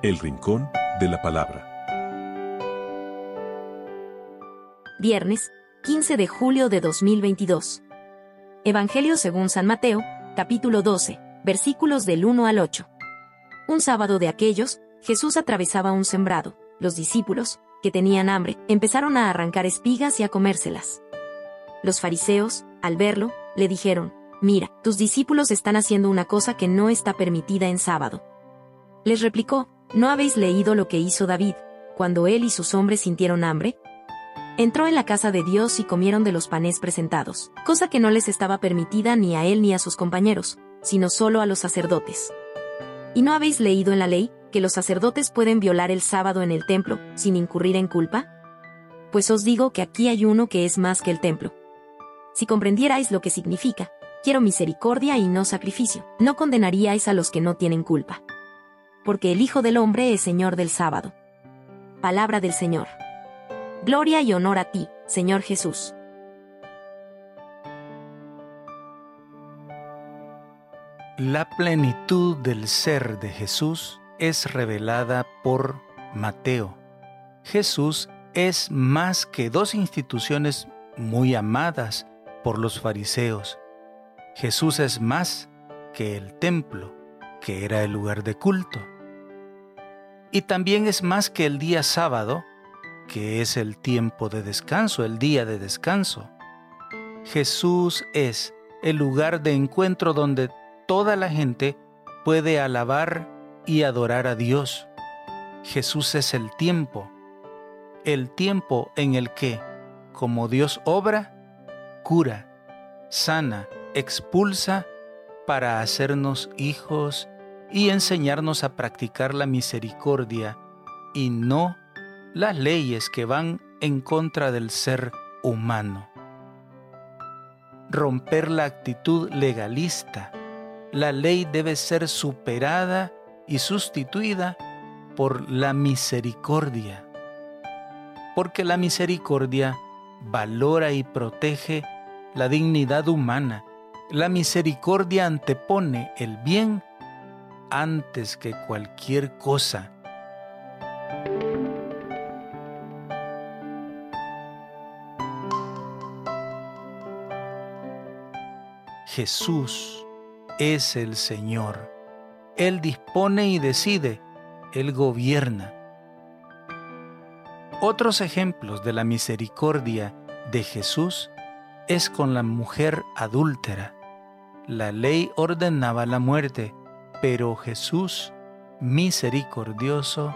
El Rincón de la Palabra. Viernes, 15 de julio de 2022. Evangelio según San Mateo, capítulo 12, versículos del 1 al 8. Un sábado de aquellos, Jesús atravesaba un sembrado. Los discípulos, que tenían hambre, empezaron a arrancar espigas y a comérselas. Los fariseos, al verlo, le dijeron, Mira, tus discípulos están haciendo una cosa que no está permitida en sábado. Les replicó, ¿no habéis leído lo que hizo David, cuando él y sus hombres sintieron hambre? Entró en la casa de Dios y comieron de los panes presentados, cosa que no les estaba permitida ni a él ni a sus compañeros, sino solo a los sacerdotes. ¿Y no habéis leído en la ley que los sacerdotes pueden violar el sábado en el templo, sin incurrir en culpa? Pues os digo que aquí hay uno que es más que el templo. Si comprendierais lo que significa, quiero misericordia y no sacrificio, no condenaríais a los que no tienen culpa porque el Hijo del Hombre es Señor del sábado. Palabra del Señor. Gloria y honor a ti, Señor Jesús. La plenitud del ser de Jesús es revelada por Mateo. Jesús es más que dos instituciones muy amadas por los fariseos. Jesús es más que el templo, que era el lugar de culto y también es más que el día sábado, que es el tiempo de descanso, el día de descanso. Jesús es el lugar de encuentro donde toda la gente puede alabar y adorar a Dios. Jesús es el tiempo, el tiempo en el que, como Dios obra, cura, sana, expulsa para hacernos hijos y enseñarnos a practicar la misericordia y no las leyes que van en contra del ser humano. Romper la actitud legalista. La ley debe ser superada y sustituida por la misericordia. Porque la misericordia valora y protege la dignidad humana. La misericordia antepone el bien antes que cualquier cosa. Jesús es el Señor. Él dispone y decide, Él gobierna. Otros ejemplos de la misericordia de Jesús es con la mujer adúltera. La ley ordenaba la muerte, pero Jesús, misericordioso,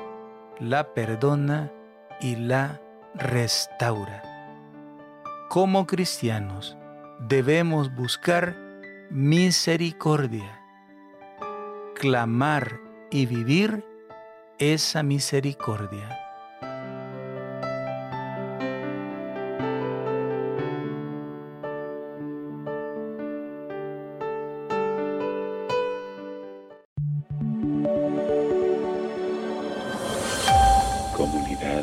la perdona y la restaura. Como cristianos debemos buscar misericordia, clamar y vivir esa misericordia.